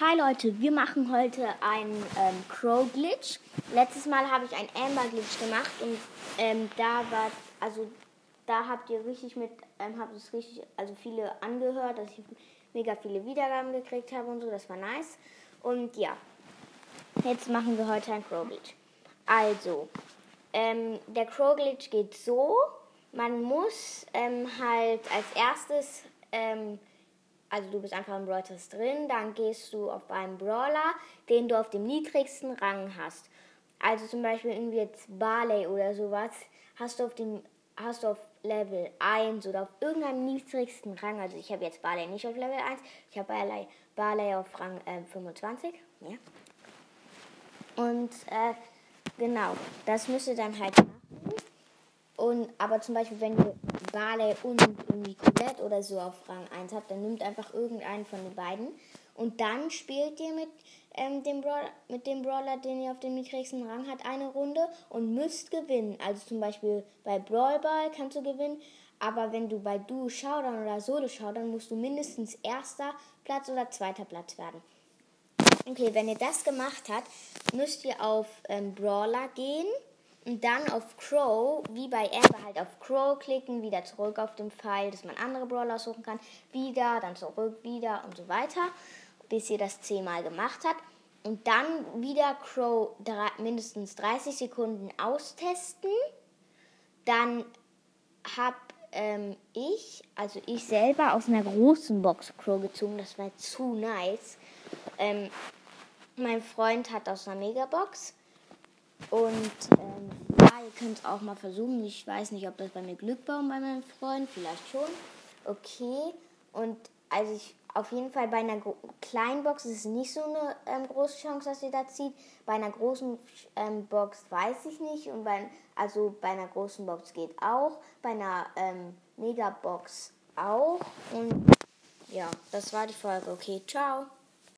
Hi Leute, wir machen heute einen ähm, Crow Glitch. Letztes Mal habe ich einen Amber Glitch gemacht und ähm, da war, also da habt ihr richtig mit, ähm, habt es richtig, also viele angehört, dass ich mega viele Wiedergaben gekriegt habe und so, das war nice. Und ja, jetzt machen wir heute einen Crow Glitch. Also, ähm, der Crow Glitch geht so, man muss ähm, halt als erstes ähm, also du bist einfach im Reuters drin, dann gehst du auf einen Brawler, den du auf dem niedrigsten Rang hast. Also zum Beispiel irgendwie jetzt Barley oder sowas, hast du auf dem, hast du auf Level 1 oder auf irgendeinem niedrigsten Rang. Also ich habe jetzt Barley nicht auf Level 1, ich habe Barley, Barley auf Rang äh, 25. Ja. Und äh, genau, das müsst ihr dann halt machen. Und aber zum Beispiel, wenn ihr Barley und irgendwie Colette oder so auf Rang 1 habt, dann nimmt einfach irgendeinen von den beiden. Und dann spielt ihr mit, ähm, dem Brawler, mit dem Brawler, den ihr auf dem niedrigsten Rang habt, eine Runde und müsst gewinnen. Also zum Beispiel bei Brawl Ball kannst du gewinnen, aber wenn du bei Duo Showdown oder Solo Showdown musst du mindestens erster Platz oder zweiter Platz werden. Okay, wenn ihr das gemacht habt, müsst ihr auf ähm, Brawler gehen und dann auf Crow, wie bei Amber, halt auf Crow klicken, wieder zurück auf den Pfeil, dass man andere Brawler suchen kann, wieder, dann zurück, wieder und so weiter, bis ihr das zehnmal gemacht habt. Und dann wieder Crow drei, mindestens 30 Sekunden austesten. Dann habe ähm, ich, also ich selber, aus einer großen Box Crow gezogen. Das war zu nice. Ähm, mein Freund hat aus einer Megabox und ähm, ja, ihr könnt es auch mal versuchen. Ich weiß nicht, ob das bei mir Glück war und bei meinem Freund. Vielleicht schon. Okay. Und also ich auf jeden Fall bei einer kleinen Box ist es nicht so eine ähm, große Chance, dass ihr da zieht. Bei einer großen ähm, Box weiß ich nicht. Und bei, also bei einer großen Box geht auch. Bei einer ähm, Megabox auch. Und ja, das war die Folge. Okay, ciao.